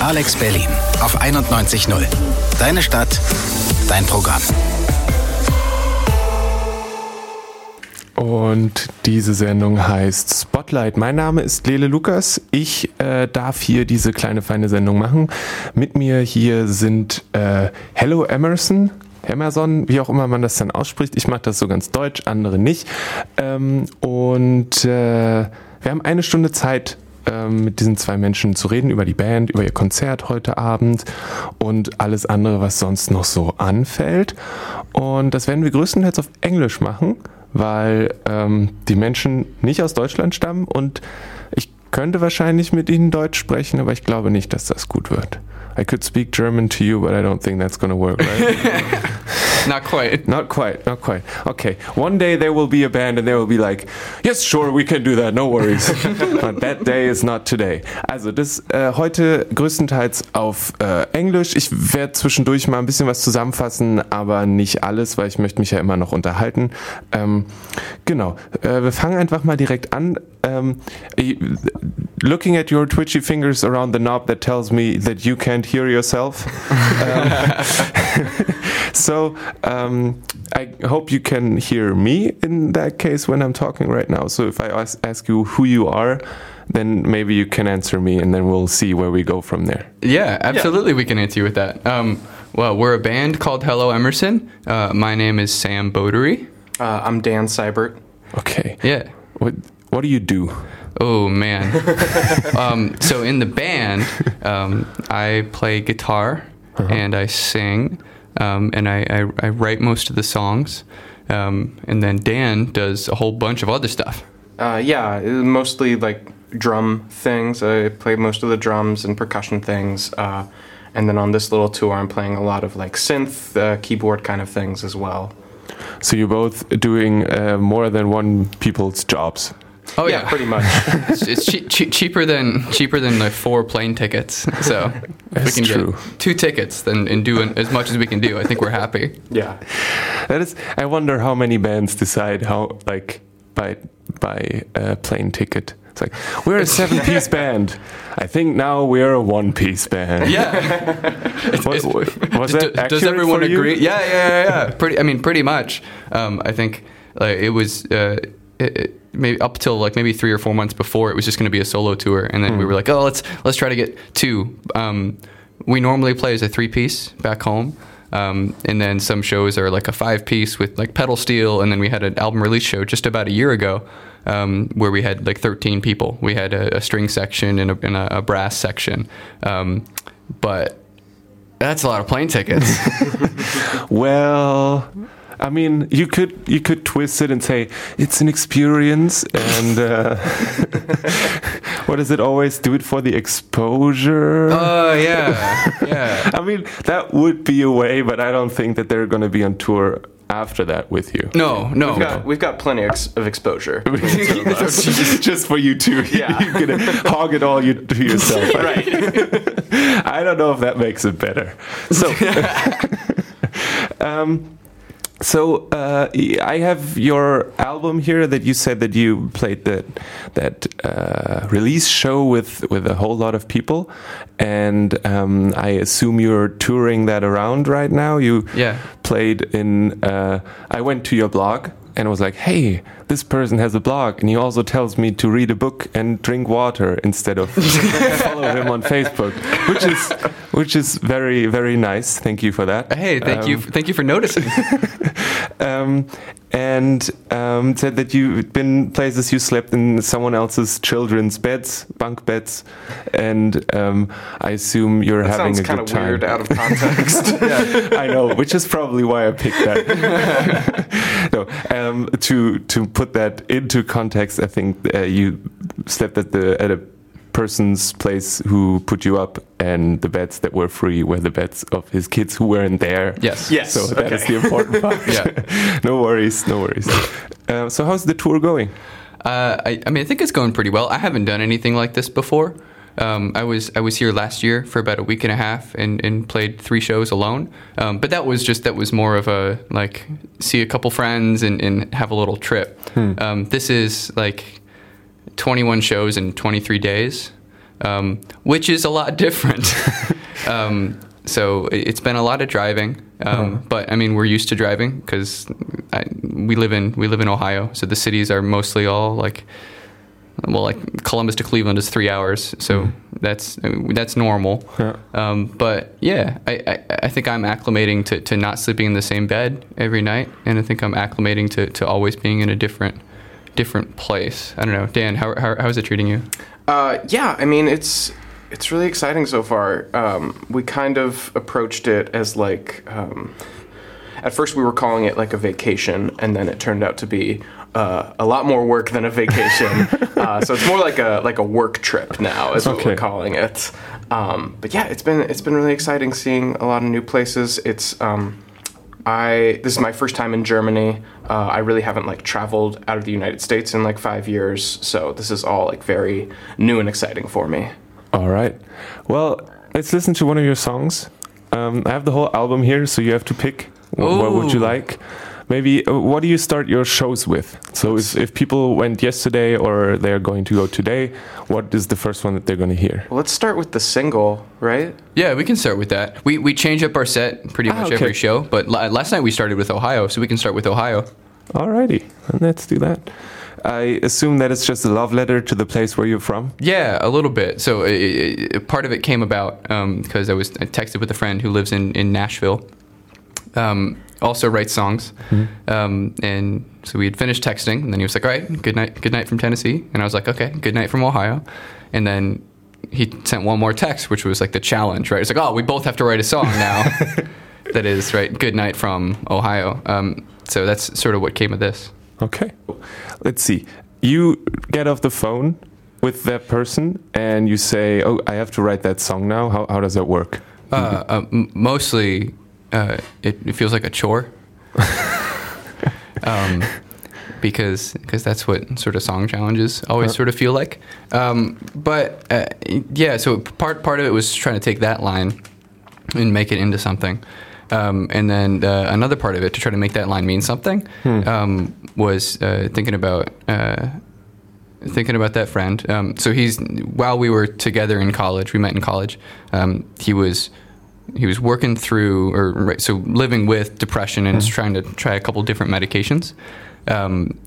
Alex Berlin auf 91.0. Deine Stadt, dein Programm. Und diese Sendung heißt Spotlight. Mein Name ist Lele Lukas. Ich äh, darf hier diese kleine feine Sendung machen. Mit mir hier sind äh, Hello Emerson, Emerson, wie auch immer man das dann ausspricht. Ich mache das so ganz deutsch, andere nicht. Ähm, und äh, wir haben eine Stunde Zeit, ähm, mit diesen zwei Menschen zu reden über die Band, über ihr Konzert heute Abend und alles andere, was sonst noch so anfällt. Und das werden wir größtenteils auf Englisch machen, weil ähm, die Menschen nicht aus Deutschland stammen und ich könnte wahrscheinlich mit ihnen Deutsch sprechen, aber ich glaube nicht, dass das gut wird. I could speak German to you, but I don't think that's going to work, right? not quite. Not quite, not quite. Okay. One day there will be a band and they will be like, yes, sure, we can do that, no worries. but that day is not today. Also, das äh, heute größtenteils auf äh, Englisch. Ich werde zwischendurch mal ein bisschen was zusammenfassen, aber nicht alles, weil ich möchte mich ja immer noch unterhalten. Ähm, genau. Äh, wir fangen einfach mal direkt an. Um, looking at your twitchy fingers around the knob that tells me that you can't hear yourself. um, so um, I hope you can hear me in that case when I'm talking right now. So if I ask, ask you who you are, then maybe you can answer me, and then we'll see where we go from there. Yeah, absolutely, yeah. we can answer you with that. Um, well, we're a band called Hello Emerson. Uh, my name is Sam Bodary. Uh, I'm Dan Seibert. Okay. Yeah. What What do you do? Oh man. um, so in the band, um, I play guitar uh-huh. and I sing, um, and I, I, I, write most of the songs, um, and then Dan does a whole bunch of other stuff. Uh, yeah, mostly like drum things. I play most of the drums and percussion things. Uh, and then on this little tour, I'm playing a lot of like synth, uh, keyboard kind of things as well. So you're both doing uh, more than one people's jobs. Oh yeah, yeah pretty much. it's, it's che- che- cheaper than cheaper than like four plane tickets. So if we can true. get two tickets then and do as much as we can do, I think we're happy. Yeah, that is. I wonder how many bands decide how like by by a plane ticket. It's like we're a seven-piece band. I think now we're a one-piece band. Yeah. was, was that does everyone agree? Yeah, yeah, yeah, yeah. Pretty. I mean, pretty much. Um, I think like, it was. Uh, it, it, maybe up till like maybe three or four months before it was just going to be a solo tour, and then mm. we hmm. were like, oh, let's let's try to get two. Um, we normally play as a three piece back home. Um, and then some shows are like a five piece with like pedal steel. And then we had an album release show just about a year ago um, where we had like 13 people. We had a, a string section and a, and a, a brass section. Um, but that's a lot of plane tickets. well, I mean, you could you could twist it and say it's an experience, and uh, what does it always do it for the exposure? Oh uh, yeah, yeah. I mean, that would be a way, but I don't think that they're going to be on tour after that with you. No, no. We've got, we've got plenty of exposure. just for you two. Yeah. You can hog it all you, to yourself. right. I don't know if that makes it better. So, um, so uh, I have your album here that you said that you played that that uh, release show with with a whole lot of people, and um, I assume you're touring that around right now. You yeah. Played in. Uh, I went to your blog and was like, "Hey, this person has a blog, and he also tells me to read a book and drink water instead of follow him on Facebook," which is which is very very nice. Thank you for that. Hey, thank um, you, thank you for noticing. um, and um, said that you've been places you slept in someone else's children's beds, bunk beds, and um, I assume you're that having a good time. Weird out of context. yeah, I know, which is probably why I picked that. no, um, to to put that into context, I think uh, you slept at the at a person's place who put you up, and the beds that were free were the beds of his kids who weren't there. Yes, yes. So that okay. is the important part. yeah. no worries, no worries. Uh, so how's the tour going? Uh, I, I mean, I think it's going pretty well. I haven't done anything like this before. Um, I was I was here last year for about a week and a half and, and played three shows alone. Um, but that was just that was more of a like see a couple friends and, and have a little trip. Hmm. Um, this is like 21 shows in 23 days. um, which is a lot different. um, so it- it's been a lot of driving, um, but I mean we're used to driving because we live in we live in Ohio, so the cities are mostly all like well, like Columbus to Cleveland is three hours, so that's that's normal. Yeah. Um, but yeah, I, I, I think I'm acclimating to, to not sleeping in the same bed every night, and I think I'm acclimating to, to always being in a different different place. I don't know, Dan, how, how how's it treating you? Uh, yeah, I mean it's it's really exciting so far. Um, we kind of approached it as like um, at first we were calling it like a vacation, and then it turned out to be uh, a lot more work than a vacation. uh, so it's more like a like a work trip now, is what we're calling it. Um, but yeah, it's been it's been really exciting seeing a lot of new places. It's um, I this is my first time in Germany. Uh, I really haven't like traveled out of the United States in like five years, so this is all like very new and exciting for me. All right. Well, let's listen to one of your songs. Um, I have the whole album here, so you have to pick. Wh- What would you like? Maybe uh, what do you start your shows with? So if, if people went yesterday or they're going to go today, what is the first one that they're going to hear? Well, let's start with the single, right? Yeah, we can start with that. We we change up our set pretty Ah, much okay. every show, but la- last night we started with Ohio, so we can start with Ohio. Alrighty, and let's do that. I assume that it's just a love letter to the place where you're from. Yeah, a little bit. So it, it, part of it came about because I was I texted with a friend who lives in in Nashville. Um, also writes songs, um, and so we had finished texting, and then he was like, "All right, good night, good night from Tennessee," and I was like, "Okay, good night from Ohio," and then he sent one more text, which was like the challenge, right? It's like, "Oh, we both have to write a song now." that is right. Good night from Ohio. Um, so that's sort of what came of this. Okay. Let's see. You get off the phone with that person and you say, "Oh, I have to write that song now." How how does that work? Uh, uh, m- mostly, uh, it, it feels like a chore. um, because because that's what sort of song challenges always sort of feel like. Um, but uh, yeah, so part part of it was trying to take that line and make it into something. Um, and then uh, another part of it to try to make that line mean something um, was uh, thinking about uh, thinking about that friend. Um, so he's while we were together in college, we met in college. Um, he was he was working through or right, so living with depression and trying to try a couple different medications. Um,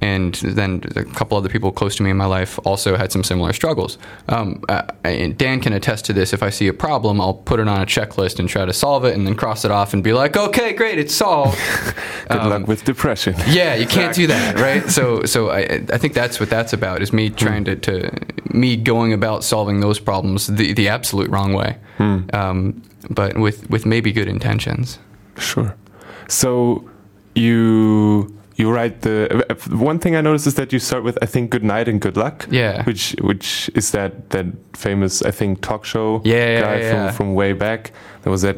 and then a couple other people close to me in my life also had some similar struggles. Um, uh, and Dan can attest to this. If I see a problem, I'll put it on a checklist and try to solve it, and then cross it off and be like, "Okay, great, it's solved." Good Um, luck with depression. yeah, you can't do that, right? So, so I, I think that's what that's about is me trying to, to me going about solving those problems the, the absolute wrong way, um, but with with maybe good intentions. Sure. So you you write the one thing I noticed is that you start with I think good night and good luck. Yeah. Which which is that that famous I think talk show Yeah, guy yeah, from yeah. from way back. There was that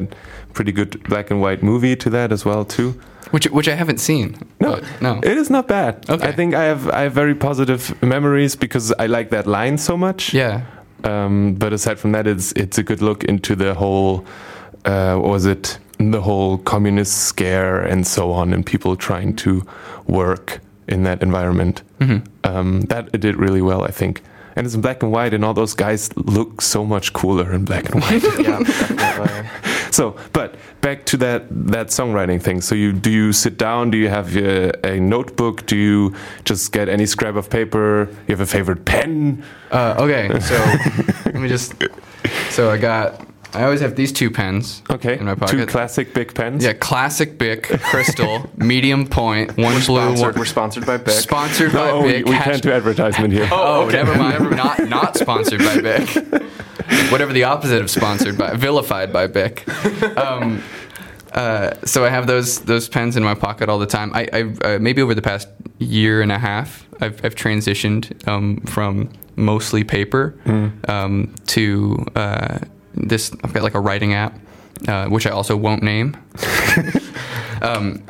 pretty good black and white movie to that as well too. Which which I haven't seen. No, no. it is not bad. Okay. I think I have I have very positive memories because I like that line so much. yeah. Um, but aside from that, it's it's a good look into the whole. Uh, what was it the whole communist scare and so on, and people trying to work in that environment? Mhm. Um, that it did really well, I think. And it's in black and white, and all those guys look so much cooler in black and white. Yeah, so, but back to that that songwriting thing. So, you do you sit down? Do you have a, a notebook? Do you just get any scrap of paper? You have a favorite pen? Uh, okay, so let me just. So I got. I always have these two pens. Okay, In my pocket. two pocket. classic Bic pens. Yeah, classic Bic Crystal, medium point, one blue, Sponsored, we're sponsored by Bic. Sponsored by No, we, Bic. we hash- can't do advertisement here. Oh, okay. never mind. Not not sponsored by Bic. Whatever the opposite of sponsored by, vilified by Bic. Um, uh, so I have those those pens in my pocket all the time. I, I uh, maybe over the past year and a half, I've, I've transitioned um, from mostly paper um, to uh, this. I've got like a writing app, uh, which I also won't name. um,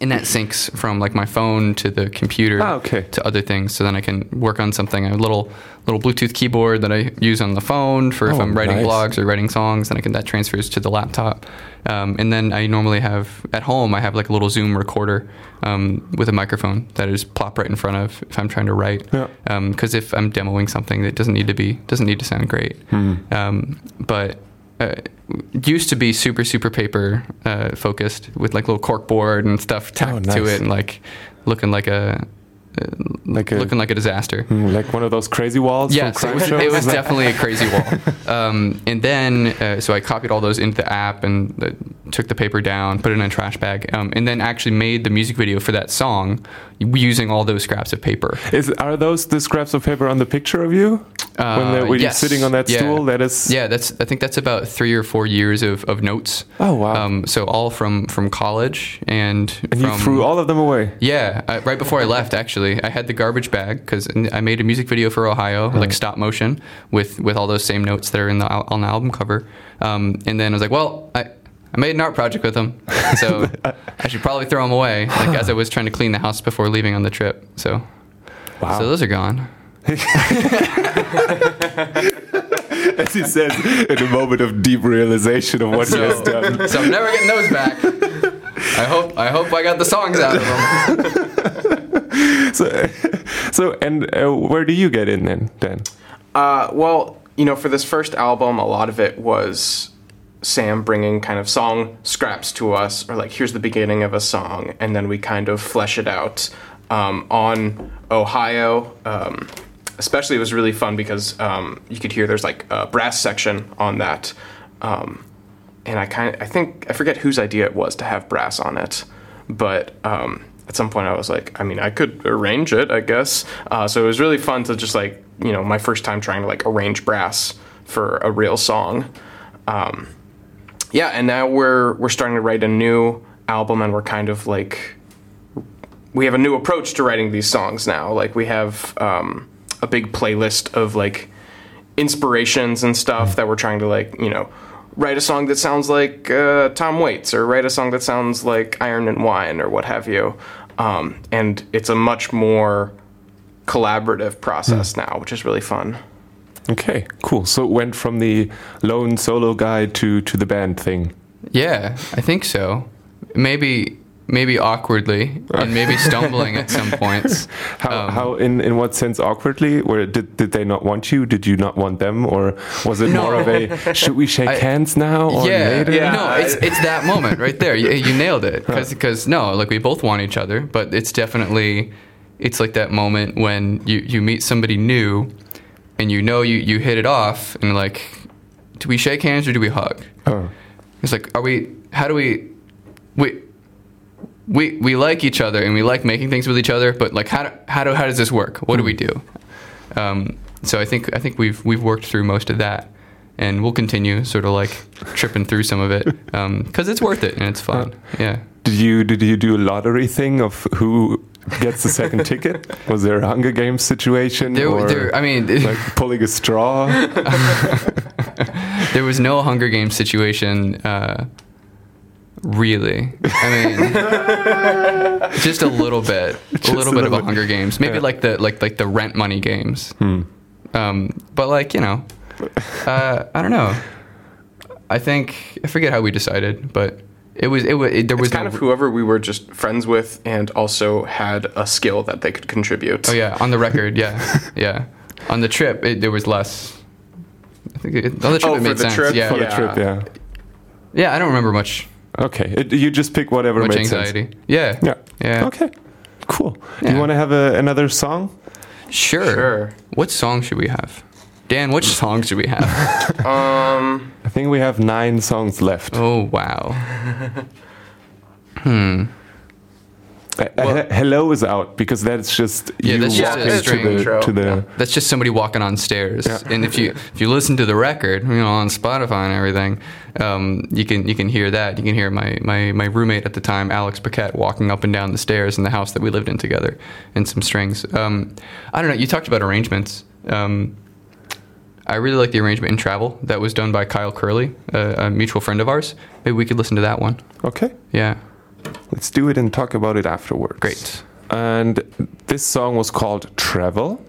and that syncs from like my phone to the computer Ah, okay. to other things. So then I can work on something. A little little Bluetooth keyboard that I use on the phone for if Oh, I'm writing nice. blogs or writing songs. Then I can that transfers to the laptop. Um, and then I normally have at home I have like a little Zoom recorder um, with a microphone that is plop right in front of if I'm trying to write. Yeah. Because if I'm demoing something that doesn't need to be doesn't need to sound great. Hmm. Um, but uh, used to be super super paper uh, focused with like little cork board and stuff tacked Oh, nice. to it and like looking like a uh, Like a- looking like a disaster. Hmm, Like one of those crazy walls Yeah, so it was, it was definitely a crazy wall. Um, and then, uh, so I copied all those into the app and uh, took the paper down, put it in a trash bag, um, and then actually made the music video for that song using all those scraps of paper. Is, are those the scraps of paper on the picture of you? When the, Uh, when yes. you're sitting on that Yeah. stool? That is. Yeah, that's. I think that's about three or four years of, of notes. Oh, wow. Um, so all from from college and And you threw all of them away. Yeah, I, right before I left, actually, I had the garbage bag because I made a music video for Ohio, like stop motion, with with all those same notes that are in the on the album cover. Um, and then I was like, well, I. I made an art project with them, so I should probably throw them away. Like as I was trying to clean the house before leaving on the trip. So, Wow. so those are gone. As he says, in a moment of deep realization of what he has done. So I'm never getting those back. I hope I hope I got the songs out of them. So, so and uh, where do you get in then? Dan? Uh, well, you know, for this first album, a lot of it was Sam bringing kind of song scraps to us, or like, here's the beginning of a song, and then we kind of flesh it out. Um, on Ohio, um, especially, it was really fun because um, you could hear there's like a brass section on that. Um, and I kind I think, I forget whose idea it was to have brass on it, but um, at some point I was like, I mean, I could arrange it, I guess. Uh, so it was really fun to just like, you know, my first time trying to like arrange brass for a real song. Um, yeah, and now we're we're starting to write a new album, and we're kind of like, we have a new approach to writing these songs now. Like we have um, a big playlist of like inspirations and stuff that we're trying to like you know write a song that sounds like uh, Tom Waits or write a song that sounds like Iron and Wine or what have you. Um, and it's a much more collaborative process now, which is really fun. Okay, cool. So it went from the lone solo guy to to the band thing. Yeah, I think so. Maybe maybe awkwardly and maybe stumbling at some points. How, Um, how in, in what sense awkwardly? Or did, did they not want you? Did you not want them? Or was it No. more of a should we shake I- hands now or yeah, later? Yeah. no, it's it's that moment right there. You, you nailed it because no, like we both want each other, but it's definitely it's like that moment when you you meet somebody new, and you know you you hit it off, and like, do we shake hands or do we hug? Oh. It's like, are we? How do we? We. We, we like each other and we like making things with each other, but like how do, how do how does this work? What do we do? Um, so I think I think we've we've worked through most of that, and we'll continue sort of like tripping through some of it because it's worth it and it's fun. Yeah. Did you did you do a lottery thing of who gets the second ticket? Was there a Hunger Games situation? There, or there, I mean, like pulling a straw? there was no Hunger Games situation, uh, really. I mean, just a little bit, Just a little a bit of a. Hunger Games. Maybe Yeah. like the like like the rent money games. Um, but like you know, uh, I don't know. I think I forget how we decided, but it was it was it, there was It's kind no, of whoever we were just friends with and also had a skill that they could contribute. Oh yeah, on the record, yeah, yeah. On the trip, it, there was less. I think it, on the trip Oh, it for made the sense. trip? Yeah, For the trip, yeah. yeah. I don't remember much Okay, it, you just pick whatever much made anxiety. sense. Yeah, Yeah. yeah. Okay. Cool. Do Yeah. you want to have a, another song? Sure. Sure. What song should we have? Dan, which song should we have? Um, I think we have nine songs left. oh wow. Uh, uh, Hello is out because that's just Yeah, you that's just a walking to the, intro. to the Yeah. That's just somebody walking on stairs. Yeah. And if you if you listen to the record, you know, on Spotify and everything, um, you can you can hear that. You can hear my, my, my roommate at the time, Alex Paquette, walking up and down the stairs in the house that we lived in together, and some strings. Um, I don't know. You talked about arrangements. Um, I really like the arrangement in Travel that was done by Kyle Curley, a, a mutual friend of ours. Maybe we could listen to that one. Okay. Yeah. Let's do it and talk about it afterwards. Great. And this song was called Travel.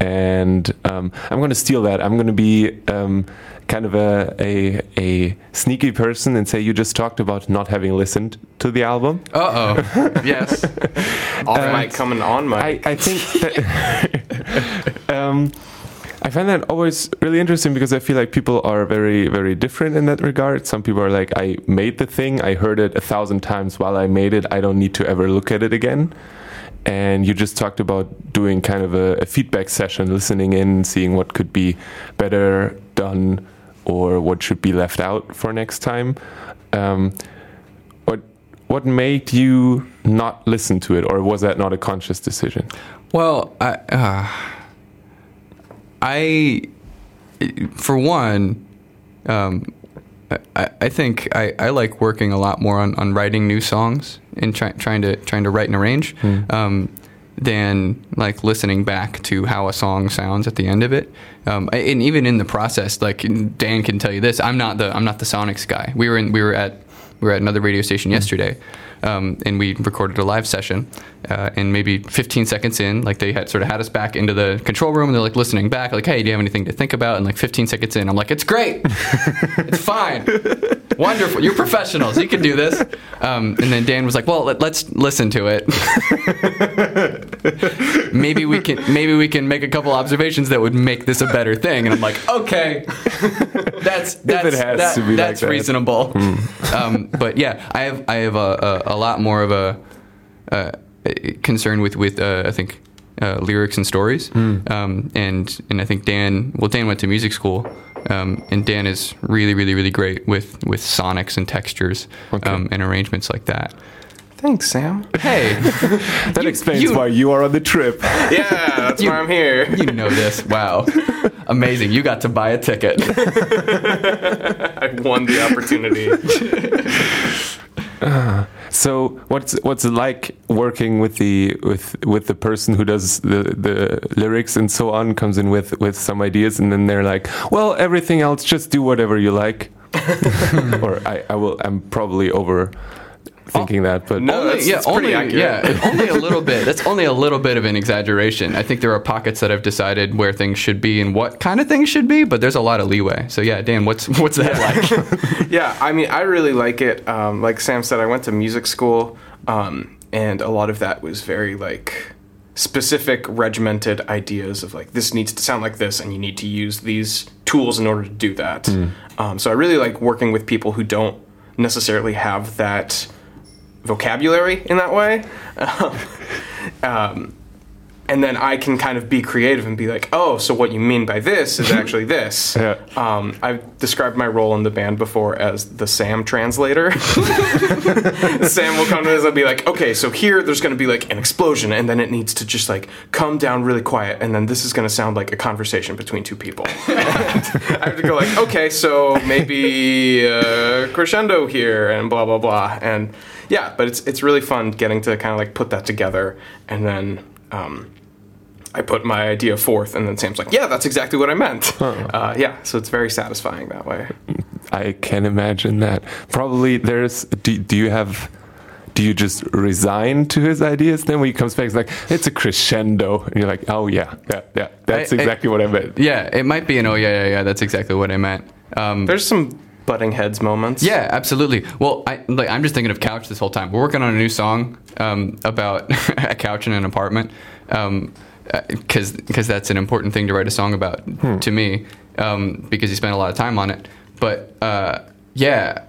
And um, I'm going to steal that. I'm going to be um, kind of a, a, a sneaky person and say you just talked about not having listened to the album. Uh oh. yes. Off mic coming on I. I think that um, I find that always really interesting because I feel like people are very, very different in that regard. Some people are like, I made the thing, I heard it a thousand times while I made it, I don't need to ever look at it again. And you just talked about doing kind of a, a feedback session, listening in, seeing what could be better done or what should be left out for next time. Um, what what made you not listen to it, or was that not a conscious decision? Well, I, uh, I, for one, um, I, I think I, I like working a lot more on, on writing new songs and try, trying to trying to write and arrange um, than like listening back to how a song sounds at the end of it. Um, and even in the process, like Dan can tell you this, I'm not the I'm not the Sonics guy. We were in we were at we were at another radio station yesterday, um, and we recorded a live session. Uh, and maybe 15 seconds in, like they had sort of had us back into the control room, and they're like listening back, like, "Hey, do you have anything to think about?" And like 15 seconds in, I'm like, "It's great, it's fine, wonderful. You're professionals. You can do this." Um, and then Dan was like, "Well, let, let's listen to it. maybe we can maybe we can make a couple observations that would make this a better thing." And I'm like, "Okay, that's that's has that- to be like that's that. reasonable." Um, but yeah, I have I have a, a, a lot more of a uh, concern with with uh, I think uh, lyrics and stories, um, and and I think Dan well Dan went to music school, um, and Dan is really really really great with with sonics and textures Okay. um, and arrangements like that. Thanks, Sam. Hey, That explains you- why you are on the trip. Yeah, that's You- why I'm here. you know this. Wow, amazing! You got to buy a ticket. I won the opportunity. Uh, so what's what's it like working with the with with the person who does the the lyrics and so on comes in with with some ideas and then they're like, well, everything else just do whatever you like. or I, I will I'm probably over thinking that, but No, only, that's- yeah, that's only, accurate. yeah, only a little bit. That's only a little bit of an exaggeration. I think there are pockets that have decided where things should be and what kind of things should be, but there's a lot of leeway. So yeah, Dan, what's what's that like? yeah, I mean, I really like it. Um, like Sam said, I went to music school, um, and a lot of that was very like specific, regimented ideas of like this needs to sound like this, and you need to use these tools in order to do that. Um, so I really like working with people who don't necessarily have that vocabulary in that way. um, and then I can kind of be creative and be like, oh, so what you mean by this is actually this. Yeah. Um, I've described my role in the band before as the Sam translator. Sam will come to us and be like, okay, so here there's going to be like an explosion, and then it needs to just like come down really quiet, and then this is going to sound like a conversation between two people. I have to go like, okay, so maybe uh, crescendo here, and blah blah blah, and yeah, but it's it's really fun getting to kind of like put that together, and then. Um, I put my idea forth, and then Sam's like, "Yeah, that's exactly what I meant." Uh, yeah, so it's very satisfying that way. I can imagine that. Probably there's. Do, do you have? Do you just resign to his ideas? Then when he comes back, it's like it's a crescendo, and you're like, oh yeah, yeah, yeah. That's I- I- exactly what I meant. yeah, it might be an oh yeah yeah yeah. That's exactly what I meant. Um, There's some butting heads moments. Yeah, absolutely. Well, I, like, I'm just thinking of couch this whole time. We're working on a new song um, about a couch in an apartment because because that's an important thing to write a song about to me um, because you spend a lot of time on it. But uh, yeah,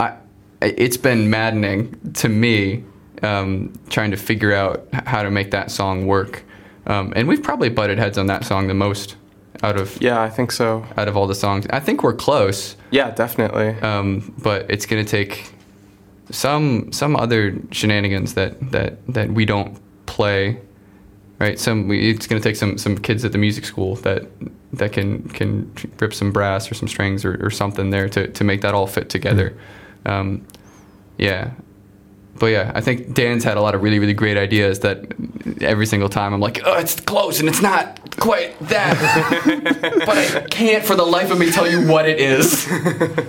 I, it's been maddening to me um, trying to figure out how to make that song work. Um, and we've probably butted heads on that song the most out of Yeah, I think so. out of all the songs. I think we're close Yeah, definitely. um, but it's going to take some some other shenanigans that that that we don't play right some we, it's going to take some some kids at the music school that that can can rip some brass or some strings or, or something there to to make that all fit together um, yeah but yeah, I think Dan's had a lot of really, really great ideas that every single time I'm like, oh, it's close and it's not quite that. but I can't for the life of me tell you what it is.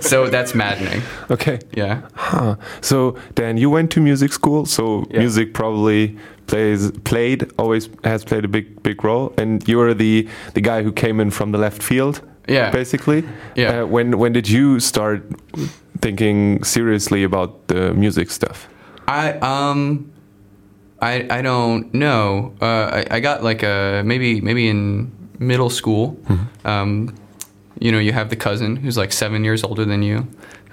So that's maddening. Okay. Yeah. Huh. So Dan, you went to music school, so Yeah. music probably plays played always has played a big big role, and you were the the guy who came in from the left field. Yeah. Basically. Yeah. Uh, when when did you start thinking seriously about the music stuff? I um I I don't know. Uh, I, I got like a maybe maybe in middle school. Um, you know, you have the cousin who's like seven years older than you,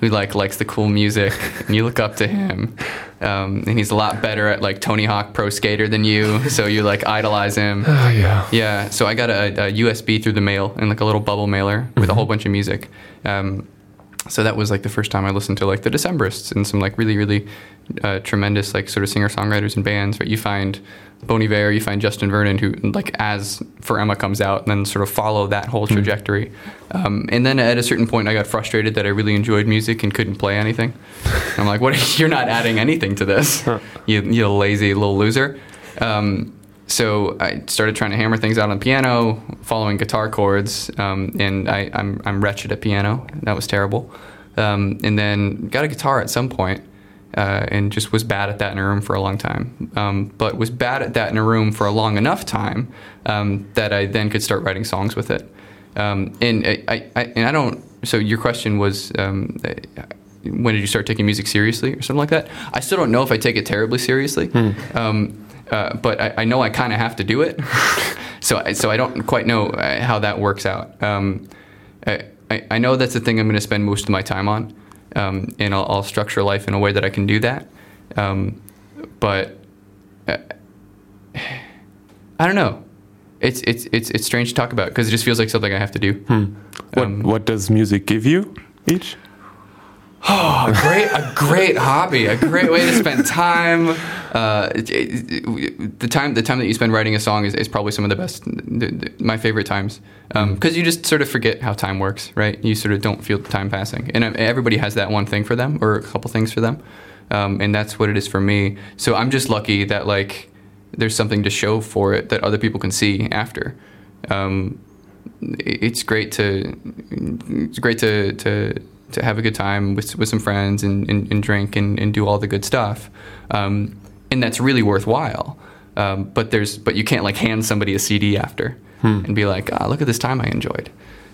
who like likes the cool music, and you look up to him. Um, and he's a lot better at like Tony Hawk Pro Skater than you, so you like idolize him. Oh yeah. Yeah, so I got a, a USB through the mail and like a little bubble mailer with a whole bunch of music. Um, so that was like the first time I listened to like the Decemberists and some like really really uh, tremendous like sort of singer songwriters and bands. Right, you find Bon Iver, you find Justin Vernon, who like as For Emma comes out, and then sort of follow that whole trajectory. Um, and then at a certain point, I got frustrated that I really enjoyed music and couldn't play anything. I'm like, what? You're not adding anything to this, you you lazy little loser. Um, so I started trying to hammer things out on piano, following guitar chords, um, and I, I'm I'm wretched at piano. That was terrible. Um, and then got a guitar at some point, uh, and just was bad at that in a room for a long time. Um, but was bad at that in a room for a long enough time um, that I then could start writing songs with it. Um, and I, I, I and I don't. So your question was. Um, when did you start taking music seriously or something like that? I still don't know if I take it terribly seriously. Um, uh, but I, I know I kind of have to do it. so, I, so I don't quite know uh, how that works out. Um, I, I, know that's the thing I'm going to spend most of my time on, um, and I'll, I'll structure life in a way that I can do that. Um, but uh, I don't know. It's it's it's it's strange to talk about because it just feels like something I have to do. What Um, what does music give you each? Oh, a great, a great hobby, a great way to spend time. Uh, it- it- the time, the time that you spend writing a song is, is probably some of the best, the, the, my favorite times, because you just sort of forget how time works, right? You sort of don't feel the time passing, and uh, everybody has that one thing for them, or a couple things for them, um, and that's what it is for me. So I'm just lucky that like there's something to show for it that other people can see after. Um, it- it's great to it's great to to, to have a good time with with some friends and, and, and drink and, and do all the good stuff, um, and that's really worthwhile. Um, but there's but you can't like hand somebody a CD after and be like, ah, look at this time I enjoyed.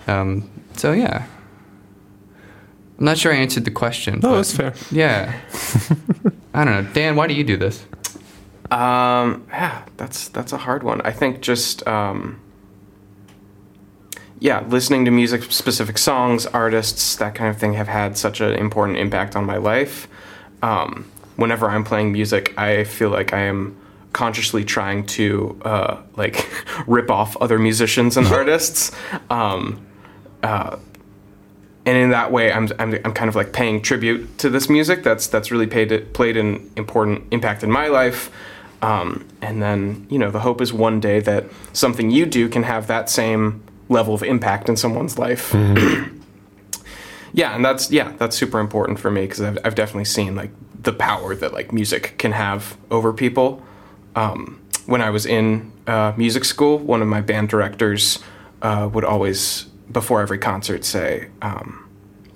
Um, so yeah, I'm not sure I answered the question. No, that's fair. Yeah, I don't know, Dan. Why do you do this? Um, yeah, that's that's a hard one. I think just um, yeah, listening to music, specific songs, artists, that kind of thing, have had such an important impact on my life. Um, whenever I'm playing music, I feel like I am consciously trying to uh, like rip off other musicians and artists. Um, uh, and in that way, I'm, I'm, I'm kind of like paying tribute to this music that's that's really paid played an important impact in my life. Um, and then you know the hope is one day that something you do can have that same level of impact in someone's life. yeah, and that's yeah that's super important for me because I've, I've definitely seen like the power that like music can have over people. Um, when I was in uh, music school, one of my band directors uh, would always, before every concert, say, um,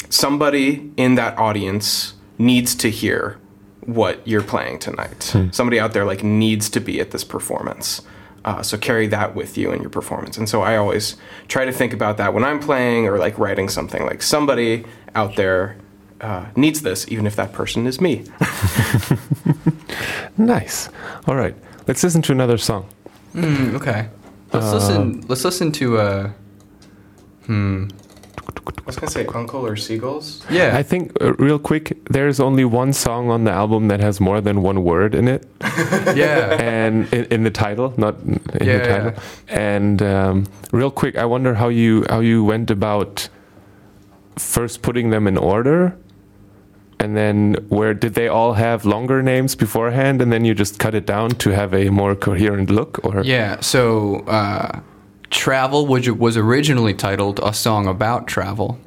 "Somebody in that audience needs to hear what you're playing tonight. Somebody out there like needs to be at this performance." Uh, so carry that with you in your performance. And so I always try to think about that when I'm playing or like writing something. Like somebody out there uh, needs this, even if that person is me. Nice. All right, let's listen to another song. Mm, okay, let's listen. Let's listen to. Uh, hmm. I was gonna say uncle or seagulls. Yeah. I think, uh, real quick, there's only one song on the album that has more than one word in it, yeah. and in, in the title, not in Yeah, the title. And um, real quick, I wonder how you how you went about first putting them in order, and then where did they all have longer names beforehand, and then you just cut it down to have a more coherent look, or Yeah. So, uh, "Travel" which was originally titled "A Song About Travel,"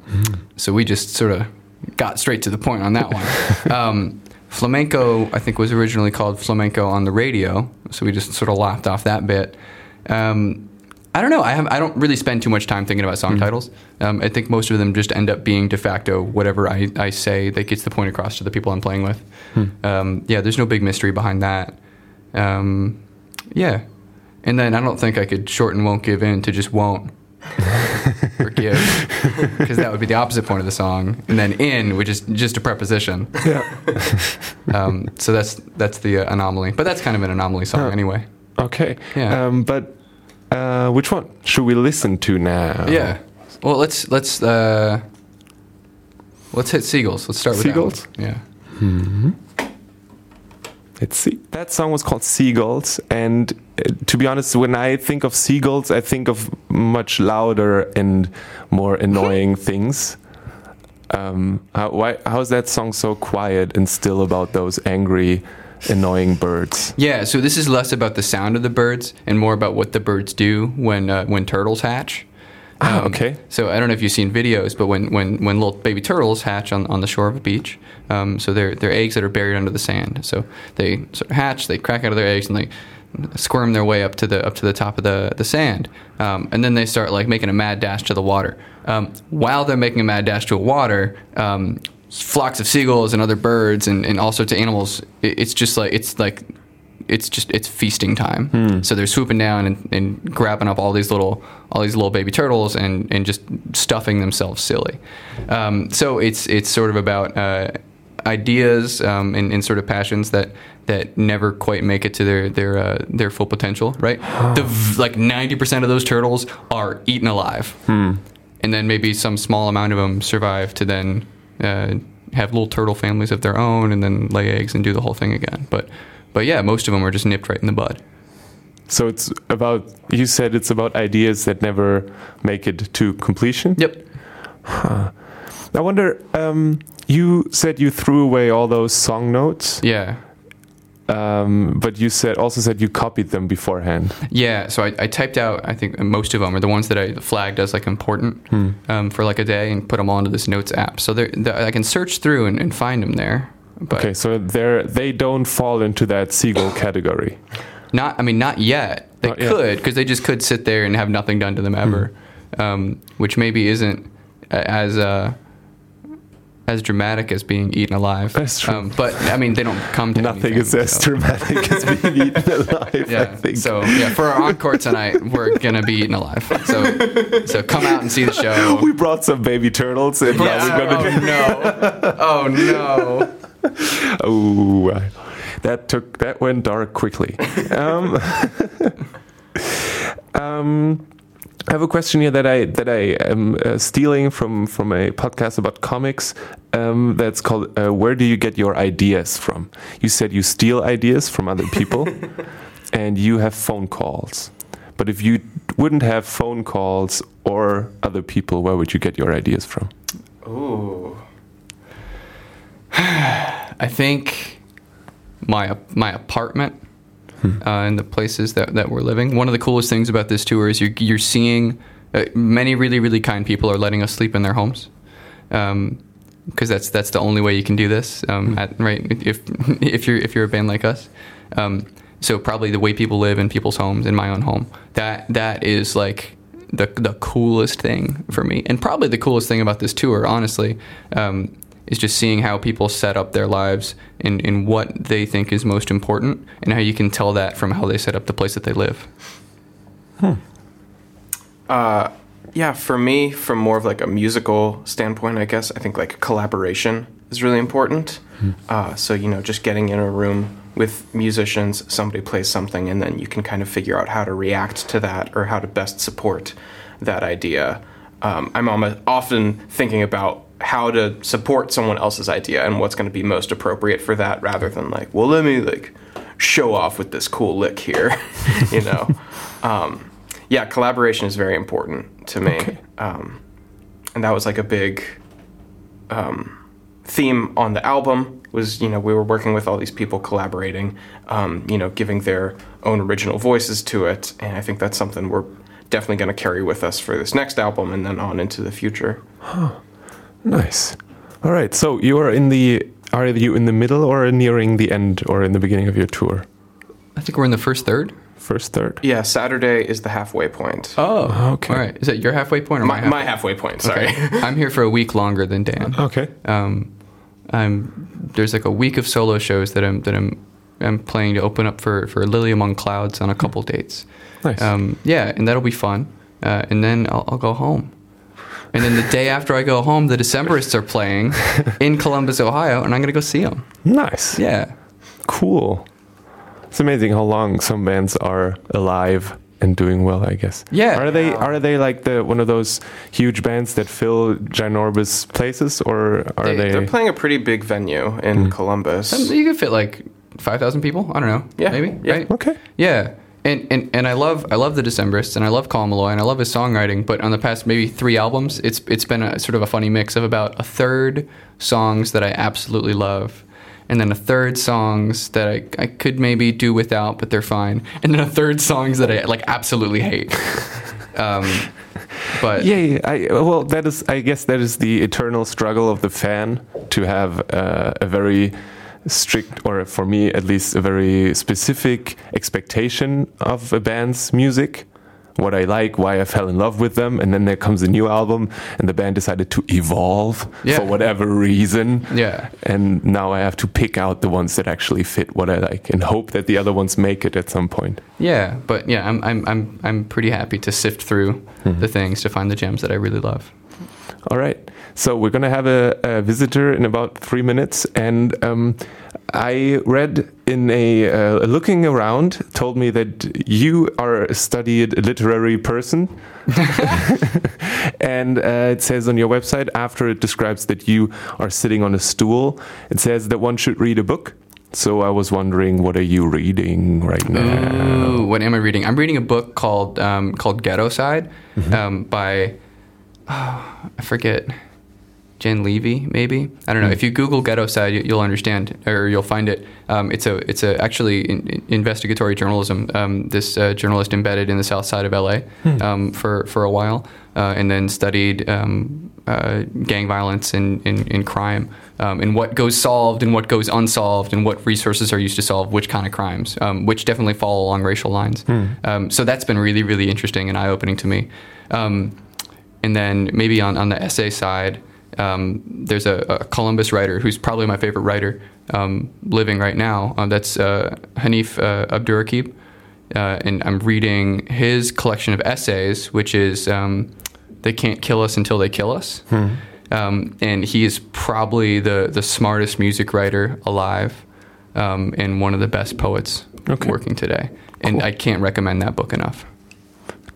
so we just sort of got straight to the point on that one. um, flamenco, I think, was originally called flamenco on the radio, so we just sort of laughed off that bit. Um, I don't know. I have, I don't really spend too much time thinking about song titles. Um, I think most of them just end up being de facto whatever I, I say that gets the point across to the people I'm playing with. Um, yeah, there's no big mystery behind that. Um, yeah, and then I don't think I could shorten "won't give in" to just "won't." or give because that would be the opposite point of the song and then in which is just a preposition Yeah. um, so that's that's the uh, anomaly but that's kind of an anomaly song Huh. anyway Okay. Yeah. Um, but uh, which one should we listen to now? yeah well let's let's uh, let's hit seagulls let's start with that Seagulls? one. yeah Let's see. That song was called Seagulls, and uh, to be honest, when I think of seagulls, I think of much louder and more annoying things. Um, how, why, how is that song so quiet and still about those angry, annoying birds? yeah so this is less about the sound of the birds and more about what the birds do when uh, when turtles hatch Ah, okay. So I don't know if you've seen videos, but when, when, when little baby turtles hatch on, on the shore of a beach, um, so they're, they're eggs that are buried under the sand. So they sort of hatch, they crack out of their eggs, and they squirm their way up to the up to the top of the the sand, um, and then they start like making a mad dash to the water. Um, while they're making a mad dash to the water, um, flocks of seagulls and other birds and, and all sorts of animals. It, it's just like it's like it's just it's feasting time. So they're swooping down and, and grabbing up all these little all these little baby turtles and, and just stuffing themselves silly. Um, so it's it's sort of about uh, ideas um, and, and sort of passions that that never quite make it to their their uh, their full potential. Right? the like ninety percent of those turtles are eaten alive, and then maybe some small amount of them survive to then. Uh, have little turtle families of their own, and then lay eggs and do the whole thing again. But but yeah, most of them are just nipped right in the bud. So it's about, you said it's about ideas that never make it to completion? Yep. I wonder, um, you said you threw away all those song notes, Yeah. Um, but you said also said you copied them beforehand. Yeah. So I, I typed out, I think most of them are the ones that I flagged as like important um, for like a day and put them all into this notes app. So they're, they I can search through and, and find them there. But Okay, so they're they don't fall into that seagull category. not, I mean, not yet. They Not could, because they just could sit there and have nothing done to them ever, um, which maybe isn't as, uh, as dramatic as being eaten alive. That's true. Um, but I mean, they don't come to Nothing anything, is as so- dramatic as being eaten alive. I Yeah. think. So yeah, for our encore tonight, we're gonna be eaten alive. So so come out and see the show. we brought some baby turtles, and now we're oh gonna. do no! Oh no! Oh, that took that went dark quickly. Um, um, I have a question here that I that I am uh, stealing from from a podcast about comics. Um, that's called uh, "Where Do You Get Your Ideas From?" You said you steal ideas from other people, and you have phone calls. But if you wouldn't have phone calls or other people, where would you get your ideas from? Oh, I think my my apartment uh, and the places that, that we're living. One of the coolest things about this tour is you're you're seeing uh, many really really kind people are letting us sleep in their homes. Um, because that's that's the only way you can do this, um, at, right? If if you're if you're a band like us, um, so probably the way people live in people's homes, in my own home, that that is like the the coolest thing for me, and probably the coolest thing about this tour, honestly, um, is just seeing how people set up their lives and, in what they think is most important, and how you can tell that from how they set up the place that they live. Hmm. Uh, yeah, for me, from more of like a musical standpoint, I guess I think like collaboration is really important. Uh, so you know, just getting in a room with musicians, somebody plays something, and then you can kind of figure out how to react to that or how to best support that idea. Um, I'm almost often thinking about how to support someone else's idea and what's going to be most appropriate for that, rather than like, well, let me like show off with this cool lick here, you know. um, yeah, collaboration is very important to me, um, and that was like a big um, theme on the album. Was you know we were working with all these people collaborating, um, you know, giving their own original voices to it, and I think that's something we're definitely going to carry with us for this next album and then on into the future. Nice. All right. So you are in the are you in the middle or nearing the end or in the beginning of your tour? I think we're in the first third. First, third. Yeah, Saturday is the halfway point. Oh, Okay. All right. Is that your halfway point or my, my, halfway? my halfway point. Sorry. Okay. I'm here for a week longer than Dan. Okay. Um, I'm there's like a week of solo shows that I'm that I'm I'm playing to open up for for Lily Among Clouds on a couple dates. Nice. Um, yeah, and that'll be fun. Uh, and then I'll, I'll go home. And then the day after I go home, the Decemberists are playing in Columbus, Ohio, and I'm gonna go see them. nice. Yeah. Cool. It's amazing how long some bands are alive and doing well. I guess. Yeah. Are they are they like the one of those huge bands that fill ginormous places, or are They- they? They're playing a pretty big venue in Columbus. Um, You could fit like five thousand people. I don't know. Yeah, Maybe. yeah. Right. okay. Yeah. And, and, and I love I love the Decemberists and I love Colin Meloy and I love his songwriting, but on the past maybe three albums, it's it's been a sort of a funny mix of about a third songs that I absolutely love, and then a third songs that I, I could maybe do without, but they're fine, and then a third songs that I like absolutely hate. um, but Yeah, yeah, I, well, that is, I guess, that is the eternal struggle of the fan to have uh, a very strict, or for me at least, a very specific expectation of a band's music. What I like, why I fell in love with them, and then there comes a new album, and the band decided to evolve Yeah. for whatever reason. Yeah. And now I have to pick out the ones that actually fit what I like, and hope that the other ones make it at some point. yeah, but yeah, I'm I'm I'm I'm pretty happy to sift through hmm. the things to find the gems that I really love. All right. So we're going to have a, a visitor in about three minutes. And um, I read in a uh, looking around, told me that you are a studied literary person. and uh, it says on your website, after it describes that you are sitting on a stool, it says that one should read a book. So I was wondering, what are you reading right now? Ooh, what am I reading? I'm reading a book called um, called Ghettoside um, by oh, I forget Jen Levy, maybe I don't know. If you Google Ghettoside, you, you'll understand or you'll find it. Um, it's a it's a actually in, in- investigatory journalism. Um, this uh, journalist embedded in the South Side of LA um, for for a while, uh, and then studied um, uh, gang violence and, and, and crime, um, and what goes solved and what goes unsolved, and what resources are used to solve which kind of crimes, um, which definitely fall along racial lines. Um, so that's been really, really interesting and eye opening to me. Um, and then maybe on, on the essay side, um, there's a, a Columbus writer who's probably my favorite writer um, living right now. Uh, that's uh, Hanif uh, Abdurraqib. Uh, and I'm reading his collection of essays, which is um, They Can't Kill Us Until They Kill Us. Um, and he is probably the, the smartest music writer alive um, and one of the best poets Okay. working today. And I can't recommend that book enough.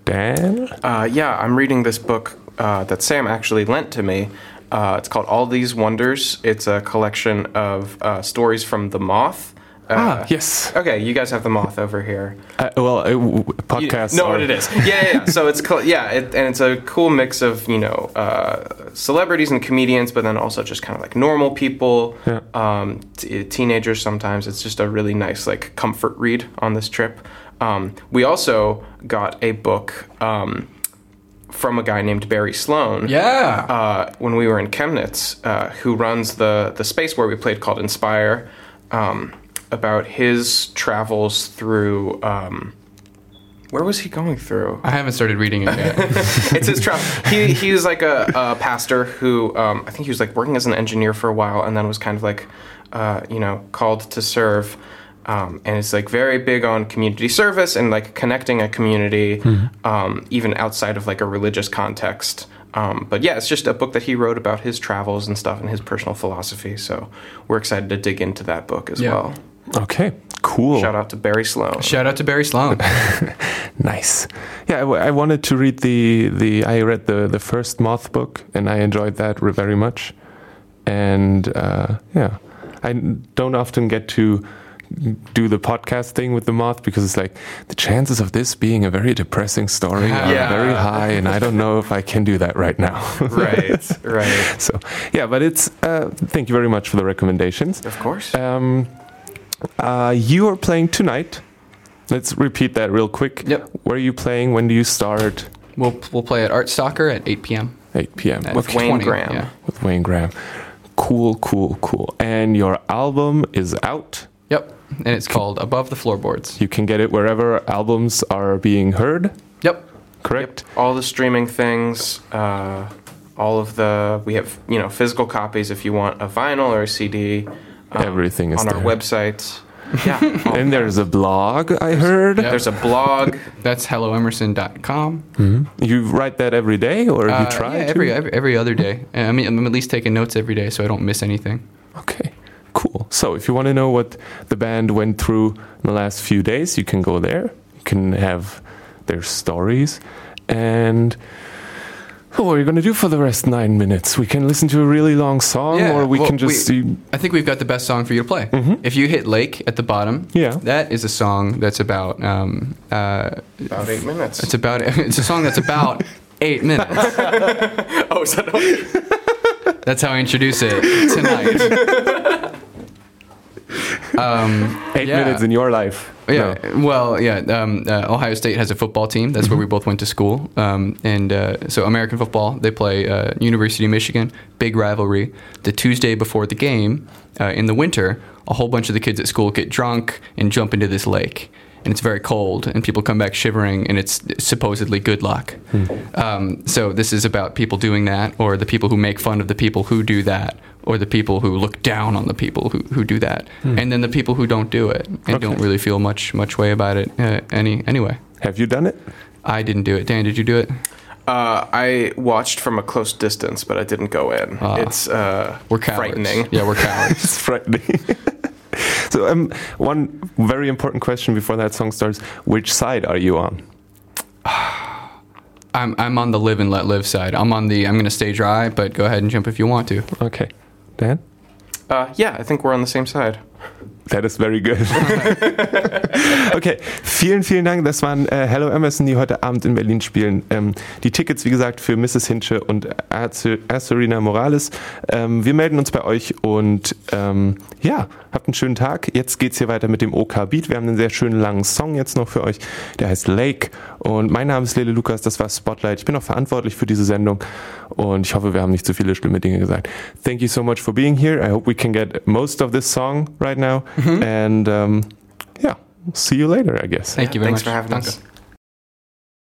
Dan? Uh, yeah, I'm reading this book uh, that Sam actually lent to me. Uh, it's called All These Wonders. It's a collection of uh, stories from The Moth. Uh, ah, yes. Okay, you guys have The Moth over here. Uh, well, uh, w- You know are- what it is. Yeah, yeah. yeah. so it's cool. Yeah, it, and it's a cool mix of you know uh, celebrities and comedians, but then also just kind of like normal people, Yeah. um, t- teenagers. Sometimes it's just a really nice like comfort read on this trip. Um, we also got a book um, from a guy named Barry Sloan. Yeah. Uh, when we were in Chemnitz, uh, who runs the the space where we played called Inspire, um, about his travels through. Um, where was he going through? I haven't started reading it yet. it's his travel. He he was like a, a pastor who um, I think he was like working as an engineer for a while, and then was kind of like, uh, you know, called to serve. Um, and is like very big on community service and like connecting a community, um, even outside of like a religious context. Um, but yeah, it's just a book that he wrote about his travels and stuff and his personal philosophy. So we're excited to dig into that book as Yeah. well. Okay, cool. Shout out to Barry Sloan. Shout out to Barry Sloan. Nice. Yeah, I, w- I wanted to read the the. I read the the first Moth book, and I enjoyed that very much. And uh, yeah, I don't often get to do the podcast thing with the Moth because it's like the chances of this being a very depressing story are Yeah. very high, and I don't know if I can do that right now. right, right. so yeah, but it's. Uh, thank you very much for the recommendations. Of course. Um, uh, you are playing tonight. Let's repeat that real quick. Yep. Where are you playing? When do you start? We'll we'll play at Art Stalker at 8 p.m. 8 p.m. At With Wayne 20, Graham. Yeah. with Wayne Graham. Cool, cool, cool. And your album is out. Yep. And it's called Above the Floorboards. You can get it wherever albums are being heard, Yep. correct? All the streaming things, uh, all of the we have you know physical copies if you want a vinyl or a CD. um, Everything is on our website. Yeah, And there's a blog, I heard. Yep. there's a blog. That's helloemerson.com. You write that every day, or you Uh, try yeah, to? every, every every other day. I mean, I'm at least taking notes every day so I don't miss anything. Okay, cool. So if you want to know what the band went through in the last few days, you can go there. You can have their stories. And oh, what are you going to do for the rest nine minutes? We can listen to a really long song, Yeah, or we well, can just we- see. I think we've got the best song for you to play. If you hit Lake at the bottom, Yeah. that is a song that's about. Um, uh, About eight minutes. it's about. It's a song that's about eight minutes. oh, is that That's how I introduce it tonight. Um, Eight yeah. minutes in your life. Yeah, No. well, yeah. Um, uh, Ohio State has a football team. That's where we both went to school. Um, and uh, so American football, they play uh, University of Michigan, big rivalry. The Tuesday before the game, uh, in the winter, a whole bunch of the kids at school get drunk and jump into this lake. And it's very cold, and people come back shivering, and it's supposedly good luck. Um, so this is about people doing that, or the people who make fun of the people who do that, or the people who look down on the people who, who do that, and then the people who don't do it and don't really feel much much way about it uh, any anyway. Have you done it? I didn't do it. Dan, did you do it? Uh, I watched from a close distance, but I didn't go in. Ah. it's uh, We're cowards. frightening. Yeah, we're cowards. It's frightening. so, um, one very important question before that song starts: Which side are you on? I'm I'm on the live and let live side. I'm on the I'm gonna stay dry, but go ahead and jump if you want to. Okay, Dan. Uh, yeah, I think we're on the same side. That is very good. okay, vielen, vielen Dank. Das waren äh, Hello Emerson, die heute Abend in Berlin spielen. Ähm, die Tickets, wie gesagt, für Mrs. Hinche und Serena Morales. Ähm, wir melden uns bei euch und ähm, ja, habt einen schönen Tag. Jetzt geht's hier weiter mit dem OK Beat. Wir haben einen sehr schönen langen Song jetzt noch für euch. Der heißt Lake. Und mein Name ist Lele Lukas. Das war Spotlight. Ich bin auch verantwortlich für diese Sendung. Und ich hoffe, wir haben nicht zu viele schlimme Dinge gesagt. Thank you so much for being here. I hope we can get most of this song right now. And um, yeah, see you later, I guess. Thank you very Thanks much. for having Danke. us.